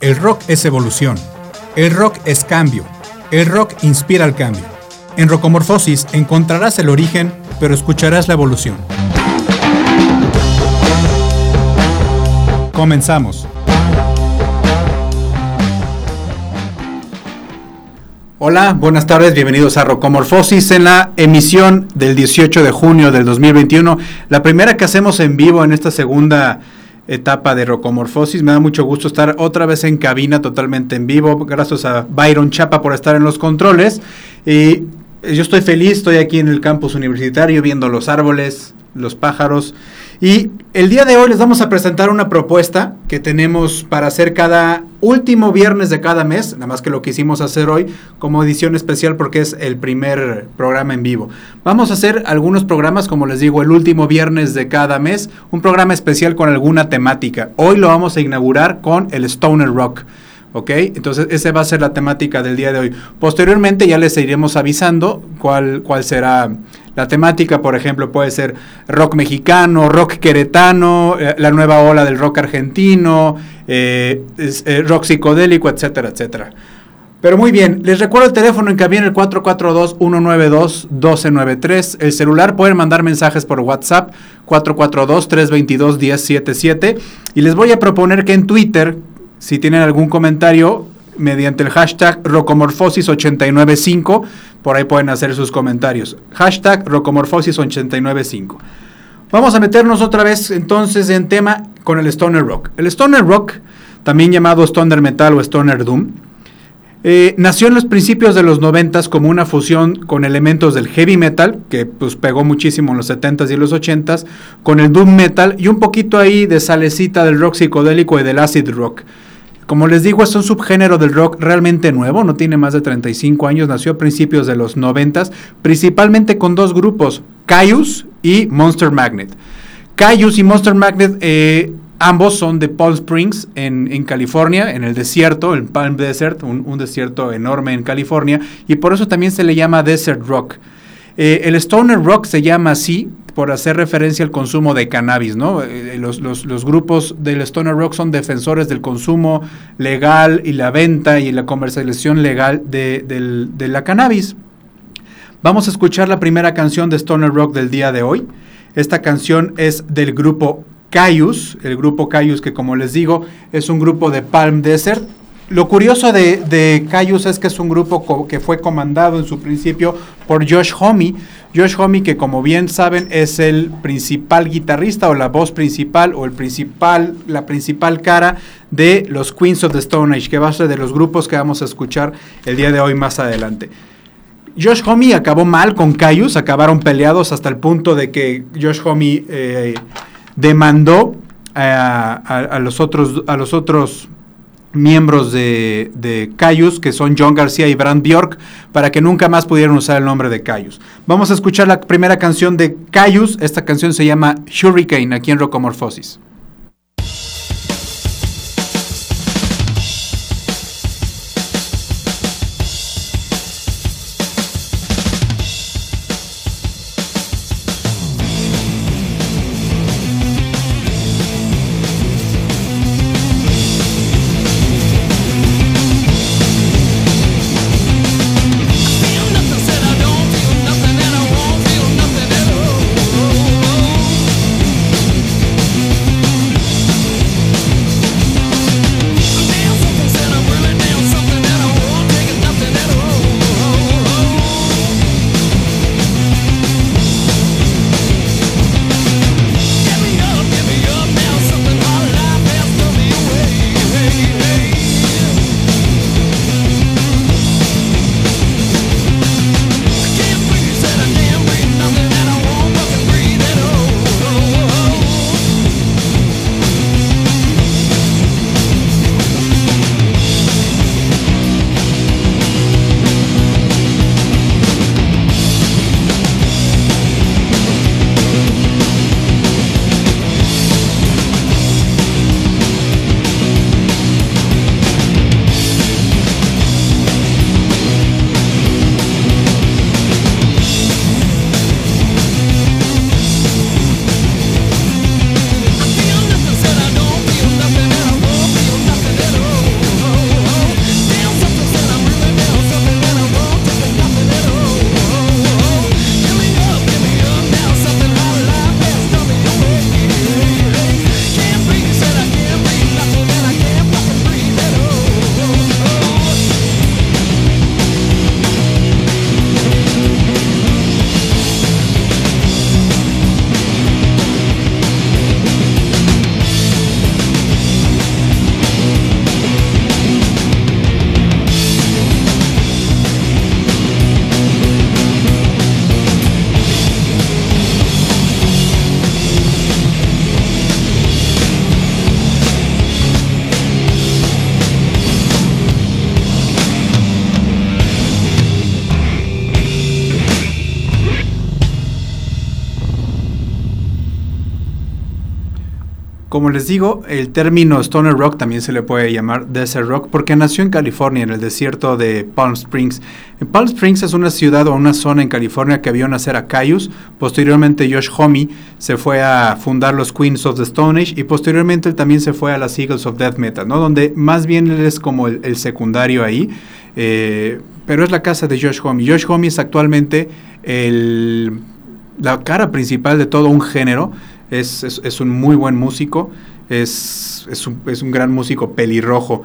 El rock es evolución. El rock es cambio. El rock inspira al cambio. En Rocomorfosis encontrarás el origen, pero escucharás la evolución. Comenzamos. Hola, buenas tardes, bienvenidos a Rocomorfosis en la emisión del 18 de junio del 2021, la primera que hacemos en vivo en esta segunda etapa de Rocomorfosis. Me da mucho gusto estar otra vez en cabina totalmente en vivo, gracias a Byron Chapa por estar en los controles. Y yo estoy feliz, estoy aquí en el campus universitario viendo los árboles, los pájaros. Y el día de hoy les vamos a presentar una propuesta que tenemos para hacer cada último viernes de cada mes, nada más que lo quisimos hacer hoy como edición especial porque es el primer programa en vivo. Vamos a hacer algunos programas, como les digo, el último viernes de cada mes, un programa especial con alguna temática. Hoy lo vamos a inaugurar con el Stoner Rock. ¿Ok? Entonces, esa va a ser la temática del día de hoy. Posteriormente ya les iremos avisando cuál, cuál será la temática, por ejemplo, puede ser rock mexicano, rock queretano, eh, la nueva ola del rock argentino, eh, eh, rock psicodélico, etcétera, etcétera. Pero muy bien, les recuerdo el teléfono en cabina el 442-192-1293. El celular pueden mandar mensajes por WhatsApp 442-322-1077. Y les voy a proponer que en Twitter, si tienen algún comentario, mediante el hashtag Rocomorfosis895, por ahí pueden hacer sus comentarios. Hashtag Rocomorfosis895. Vamos a meternos otra vez entonces en tema con el Stoner Rock. El Stoner Rock, también llamado Stoner Metal o Stoner Doom, eh, nació en los principios de los 90 como una fusión con elementos del heavy metal, que pues pegó muchísimo en los 70s y los 80s, con el doom metal y un poquito ahí de salecita del rock psicodélico y del acid rock. Como les digo, es un subgénero del rock realmente nuevo, no tiene más de 35 años, nació a principios de los 90, principalmente con dos grupos, Caius y Monster Magnet. Caius y Monster Magnet, eh, ambos son de Palm Springs, en, California, en el desierto, el Palm Desert, un, desierto enorme en California, y por eso también se le llama Desert Rock. Eh, el Stoner Rock se llama así por hacer referencia al consumo de cannabis, ¿no? Eh, los, grupos del Stoner Rock son defensores del consumo legal y la venta y la comercialización legal de, la cannabis. Vamos a escuchar la primera canción de Stoner Rock del día de hoy. Esta canción es del grupo Caius, el grupo Caius que como les digo es un grupo de Palm Desert, lo curioso de, de Cayus es que es un grupo que fue comandado en su principio por Josh Homme. Josh Homme, que como bien saben, es el principal guitarrista o la voz principal o el principal, la principal cara de los Queens of the Stone Age, que va a ser de los grupos que vamos a escuchar el día de hoy más adelante. Josh Homme acabó mal con Cayus, acabaron peleados hasta el punto de que Josh Homme eh, demandó a, los otros, a los otros miembros de, de Cayus, que son John García y Brand Bjork, para que nunca más pudieran usar el nombre de Cayus. Vamos a escuchar la primera canción de Cayus. Esta canción se llama Hurricane, aquí en Rocomorfosis. Como les digo, el término Stoner Rock también se le puede llamar Desert Rock porque nació en California, en el desierto de Palm Springs. En Palm Springs es una ciudad o una zona en California que vio nacer a Caius. Posteriormente Josh Homme se fue a fundar los Queens of the Stone Age y posteriormente él también se fue a las Eagles of Death Metal, ¿no? donde más bien él es como el, secundario ahí. Eh, pero es la casa de Josh Homme. Josh Homme es actualmente el, la cara principal de todo un género es, un muy buen músico, es, un, gran músico pelirrojo.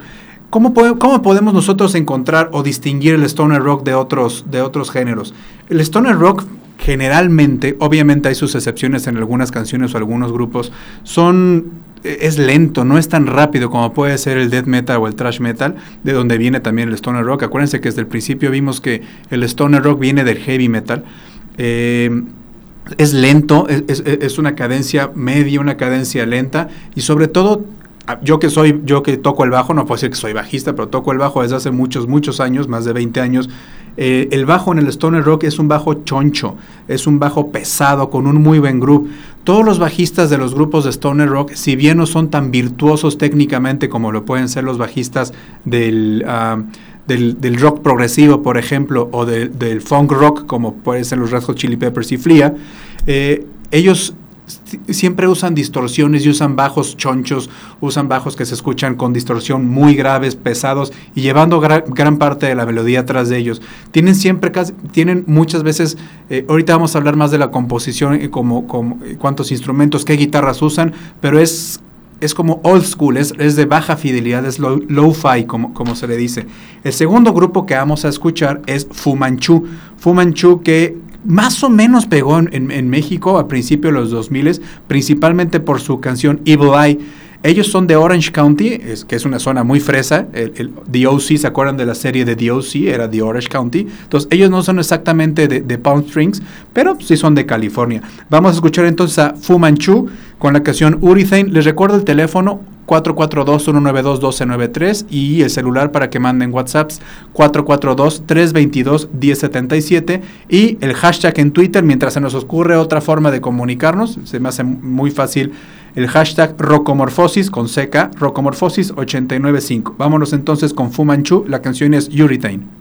¿Cómo, ¿Cómo, podemos nosotros encontrar o distinguir el stoner rock de otros, de otros géneros? El stoner rock generalmente, obviamente hay sus excepciones en algunas canciones o algunos grupos, son es lento, no es tan rápido como puede ser el death metal o el thrash metal, de donde viene también el stoner rock. Acuérdense que desde el principio vimos que el stoner rock viene del heavy metal. Eh, es lento, es, una cadencia media, una cadencia lenta y sobre todo ah, yo que soy, yo que toco el bajo, no puedo decir que soy bajista, pero toco el bajo desde hace muchos, muchos años, más de 20 años. Eh, el bajo en el stoner rock es un bajo choncho, es un bajo pesado, con un muy buen groove. Todos los bajistas de los grupos de stoner rock, si bien no son tan virtuosos técnicamente como lo pueden ser los bajistas del... Ah, del, rock progresivo, por ejemplo, o del funk rock, como pueden ser los Red Chili Peppers y Flia, eh, ellos siempre usan distorsiones y usan bajos chonchos, usan bajos que se escuchan con distorsión muy graves, pesados y llevando gran parte de la melodía atrás de ellos. Tienen siempre, tienen muchas veces, eh, ahorita vamos a hablar más de la composición, y como, como, cuántos instrumentos, qué guitarras usan, pero es es como old school, es, de baja fidelidad, es low-fi, como, como se le dice. El segundo grupo que vamos a escuchar es Fumanchu. Fumanchu que más o menos pegó en, en México a principios de los 2000, principalmente por su canción Evil Eye. Ellos son de Orange County, que es una zona muy fresa. El, The OC, ¿se acuerdan de la serie de The? Era de Orange County. Entonces, ellos no son exactamente de, Palm Springs, pero sí son de California. Vamos a escuchar entonces a Fu Manchu con la canción Urethane. Les recuerdo el teléfono 442-192-1293 y el celular para que manden WhatsApps 442-322-1077 y el hashtag en Twitter mientras se nos ocurre otra forma de comunicarnos. Se me hace muy fácil el hashtag Rocomorfosis con seca, Rocomorfosis 895. Vámonos entonces con Fumanchu, la canción es Urethane.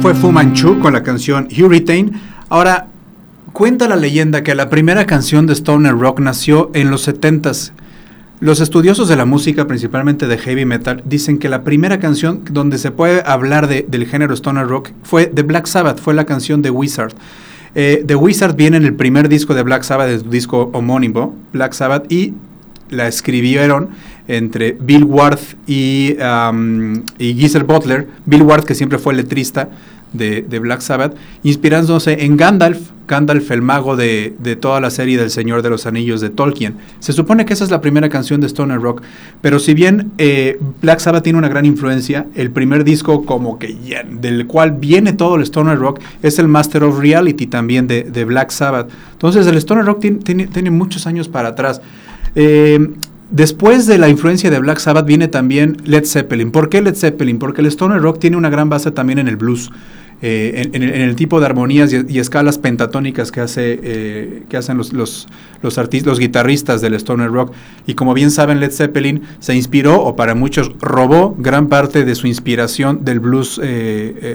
Fue Fu Manchu con la canción Hurricane. Ahora, cuenta la leyenda que la primera canción de Stoner Rock nació en los 70s. Los estudiosos de la música, principalmente de heavy metal, dicen que la primera canción donde se puede hablar del género Stoner Rock fue The Black Sabbath, fue la canción de Wizard. Eh, The Wizard viene en el primer disco de Black Sabbath, el disco homónimo, Black Sabbath, y la escribieron entre Bill Ward y, y Giselle Butler. Bill Ward, que siempre fue letrista de, Black Sabbath, inspirándose en Gandalf, Gandalf el mago de, toda la serie del Señor de los Anillos de Tolkien. Se supone que esa es la primera canción de Stoner Rock, pero si bien eh, Black Sabbath tiene una gran influencia, el primer disco como que del cual viene todo el Stoner Rock es el Master of Reality también de, Black Sabbath. Entonces el Stoner Rock tiene, tiene muchos años para atrás. Eh, después de la influencia de Black Sabbath viene también Led Zeppelin. ¿Por qué Led Zeppelin? Porque el stoner rock tiene una gran base también en el blues. Eh, en, el tipo de armonías y, escalas pentatónicas que, hace, eh, que hacen los, los, artistas, los guitarristas del stoner rock. Y como bien saben, Led Zeppelin se inspiró, o para muchos robó, gran parte de su inspiración del blues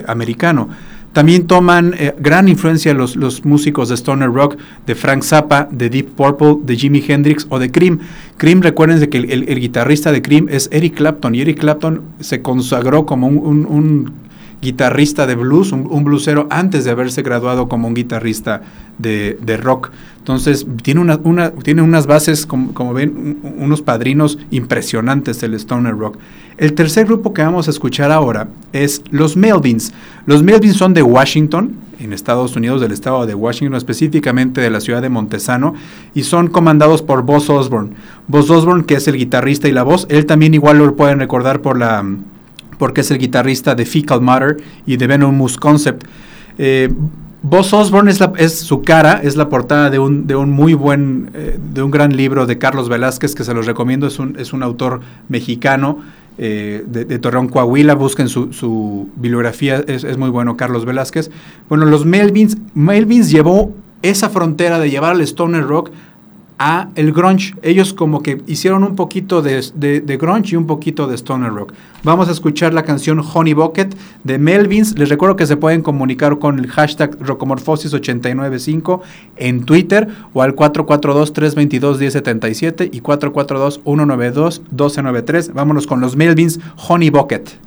americano. También toman eh, gran influencia los, los músicos de Stoner Rock, de Frank Zappa, de Deep Purple, de Jimi Hendrix o de Cream. Cream, recuerden que el, guitarrista de Cream es Eric Clapton y Eric Clapton se consagró como un, guitarrista de blues, un, bluesero, antes de haberse graduado como un guitarrista de, rock. Entonces, tiene, una, una, tiene unas bases, como, ven, unos padrinos impresionantes del Stoner Rock. El tercer grupo que vamos a escuchar ahora es los Melvins. Los Melvins son de Washington, en Estados Unidos, del estado de Washington, específicamente de la ciudad de Montesano, y son comandados por Buzz Osborne. Buzz Osborne, que es el guitarrista y la voz, él también igual lo pueden recordar por la, porque es el guitarrista de Fecal Matter y de Venomous Concept. Eh, Buzz Osborne es, su cara, es la portada de un, de un muy buen, eh, de un gran libro de Carlos Velázquez que se los recomiendo, es un, es un autor mexicano eh, de, Torreón, Coahuila, busquen su, bibliografía, es, muy bueno Carlos Velázquez. Bueno, los Melvins, Melvins llevó esa frontera de llevar al Stoner Rock a el grunge. Ellos como que hicieron un poquito de, grunge y un poquito de stoner rock. Vamos a escuchar la canción Honey Bucket de Melvins. Les recuerdo que se pueden comunicar con el hashtag Rocomorfosis895 en Twitter o al 442-322-1077 y 442-192-1293. Vámonos con los Melvins Honey Bucket.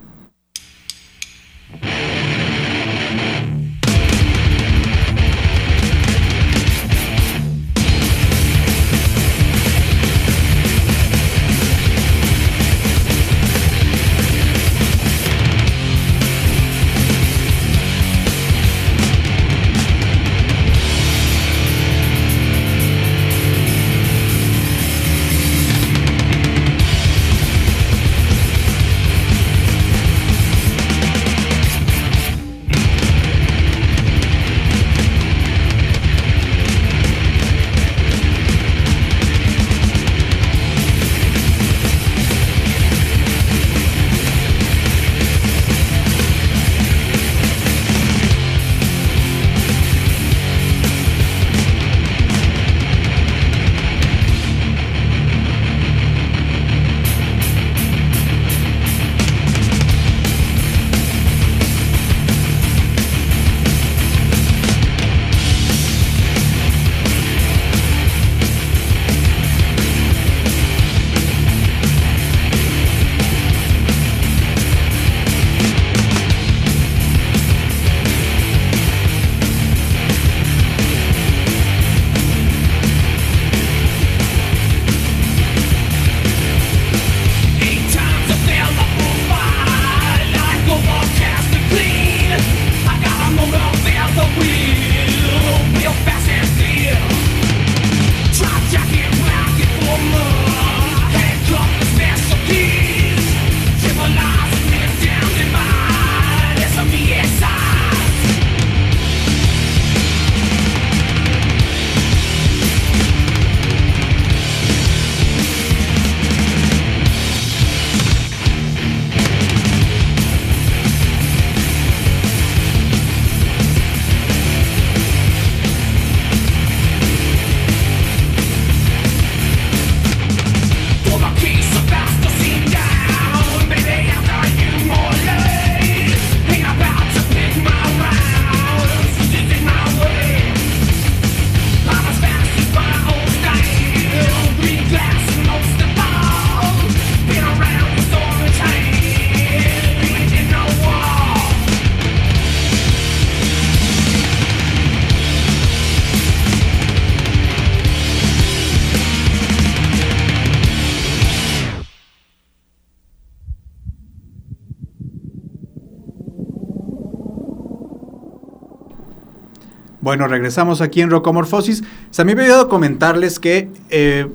Bueno, regresamos aquí en Rocomorfosis. Se me había olvidado comentarles que eh,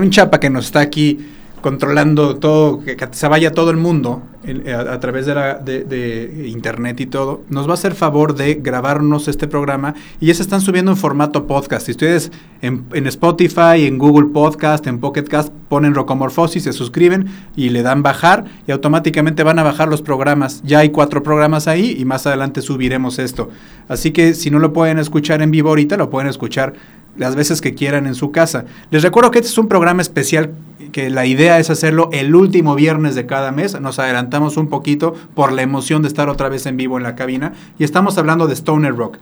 un chapa que nos está aquí controlando todo, que, se vaya todo el mundo eh, a, través de, la, de, internet y todo, nos va a hacer favor de grabarnos este programa y ya se están subiendo en formato podcast. Si ustedes en, Spotify, en Google Podcast, en Pocket Cast ponen Rocomorfosis, se suscriben y le dan bajar y automáticamente van a bajar los programas. Ya hay cuatro programas ahí y más adelante subiremos esto. Así que si no lo pueden escuchar en vivo ahorita, lo pueden escuchar las veces que quieran en su casa. Les recuerdo que este es un programa especial que la idea es hacerlo el último viernes de cada mes. Nos adelantamos un poquito por la emoción de estar otra vez en vivo en la cabina y estamos hablando de Stoner Rock.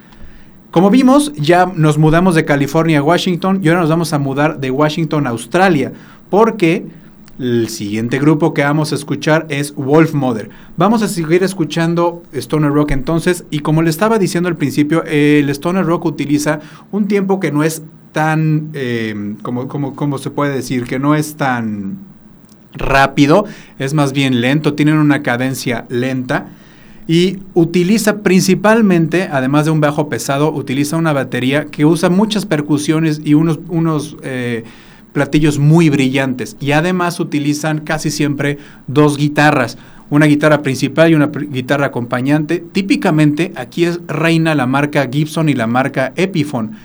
Como vimos, ya nos mudamos de California a Washington y ahora nos vamos a mudar de Washington a Australia porque el siguiente grupo que vamos a escuchar es Wolf Mother. Vamos a seguir escuchando Stoner Rock entonces y como le estaba diciendo al principio, el Stoner Rock utiliza un tiempo que no es tan, eh, como, como, se puede decir, que no es tan rápido, es más bien lento, tienen una cadencia lenta y utiliza principalmente, además de un bajo pesado, utiliza una batería que usa muchas percusiones y unos, unos eh, platillos muy brillantes y además utilizan casi siempre dos guitarras, una guitarra principal y una guitarra acompañante. Típicamente aquí es reina la marca Gibson y la marca Epiphone,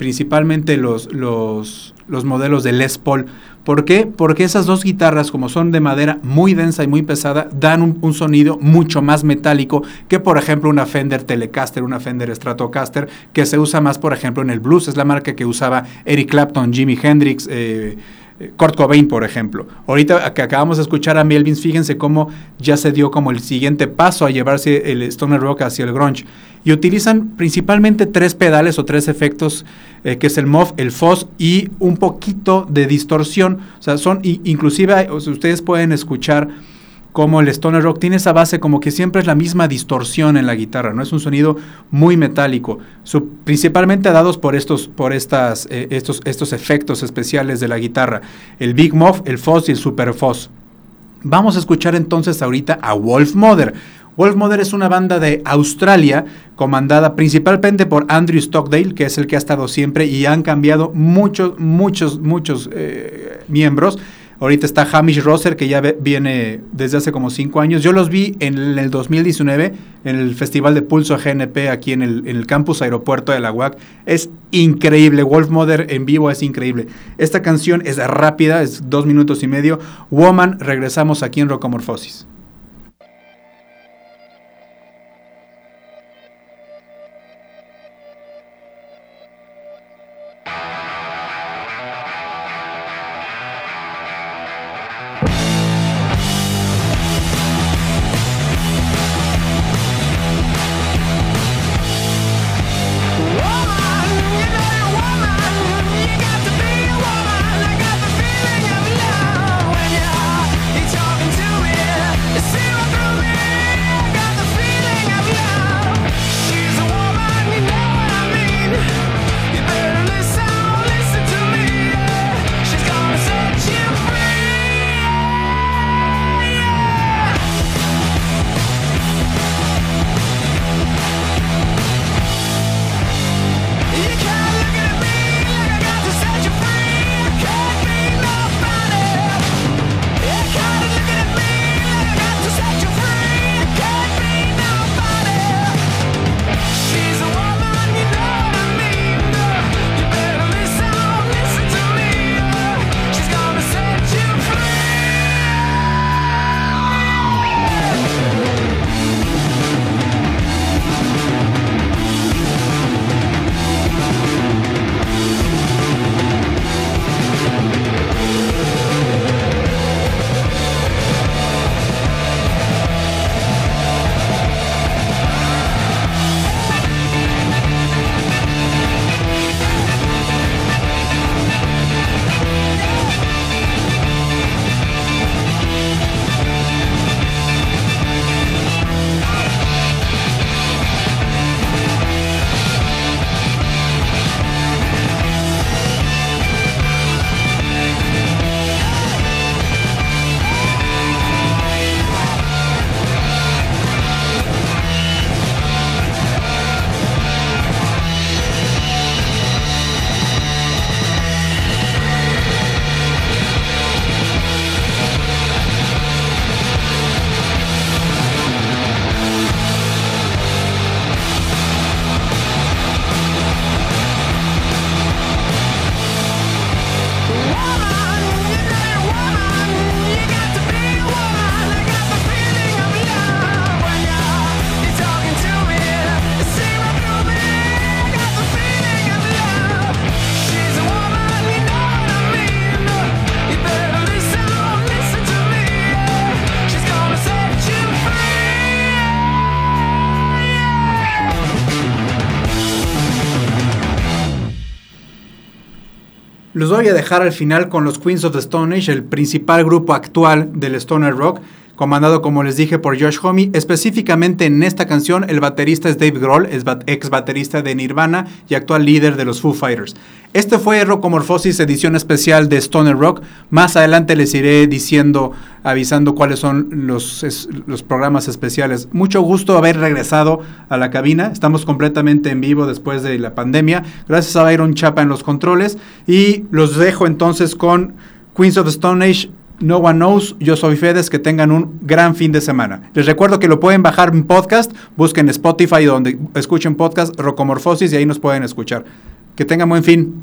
principalmente los, los, los modelos de Les Paul. ¿Por qué? Porque esas dos guitarras, como son de madera muy densa y muy pesada, dan un, sonido mucho más metálico que, por ejemplo, una Fender Telecaster, una Fender Stratocaster, que se usa más, por ejemplo, en el blues. Es la marca que usaba Eric Clapton, Jimi Hendrix, eh, Kurt Cobain, por ejemplo. Ahorita que acabamos de escuchar a Melvins, fíjense cómo ya se dio como el siguiente paso a llevarse el Stoner Rock hacia el grunge. Y utilizan principalmente tres pedales o tres efectos, eh, que es el MOV, el FOSS y un poquito de distorsión. O sea, son, inclusive, ustedes pueden escuchar como el stoner rock tiene esa base como que siempre es la misma distorsión en la guitarra, no es un sonido muy metálico, principalmente dados por estos por estas eh, estos estos efectos especiales de la guitarra, el Big Muff, el Fuzz y el Super Fuzz. Vamos a escuchar entonces ahorita a Wolf Mother. Wolf Mother es una banda de Australia comandada principalmente por Andrew Stockdale, que es el que ha estado siempre y han cambiado muchos, muchos, muchos eh, miembros. Ahorita está Hamish Rosser, que ya viene desde hace como cinco años. Yo los vi en el 2019 en el Festival de Pulso GNP aquí en el, campus aeropuerto de la UAC. Es increíble. Wolf Mother en vivo es increíble. Esta canción es rápida, es dos minutos y medio. Woman, regresamos aquí en Rocomorfosis. Los voy a dejar al final con los Queens of the Stone Age, el principal grupo actual del Stoner Rock comandado, como les dije, por Josh Homme. Específicamente en esta canción, el baterista es Dave Grohl, es ex baterista de Nirvana y actual líder de los Foo Fighters. Este fue Rockomorphosis edición especial de Stoner Rock. Más adelante les iré diciendo, avisando cuáles son los, los programas especiales. Mucho gusto haber regresado a la cabina. Estamos completamente en vivo después de la pandemia. Gracias a Byron Chapa en los controles. Y los dejo entonces con Queens of the Stone Age no One Knows, yo soy Fedes, que tengan un gran fin de semana. Les recuerdo que lo pueden bajar en podcast, busquen Spotify donde escuchen podcast Rocomorfosis y ahí nos pueden escuchar. Que tengan buen fin.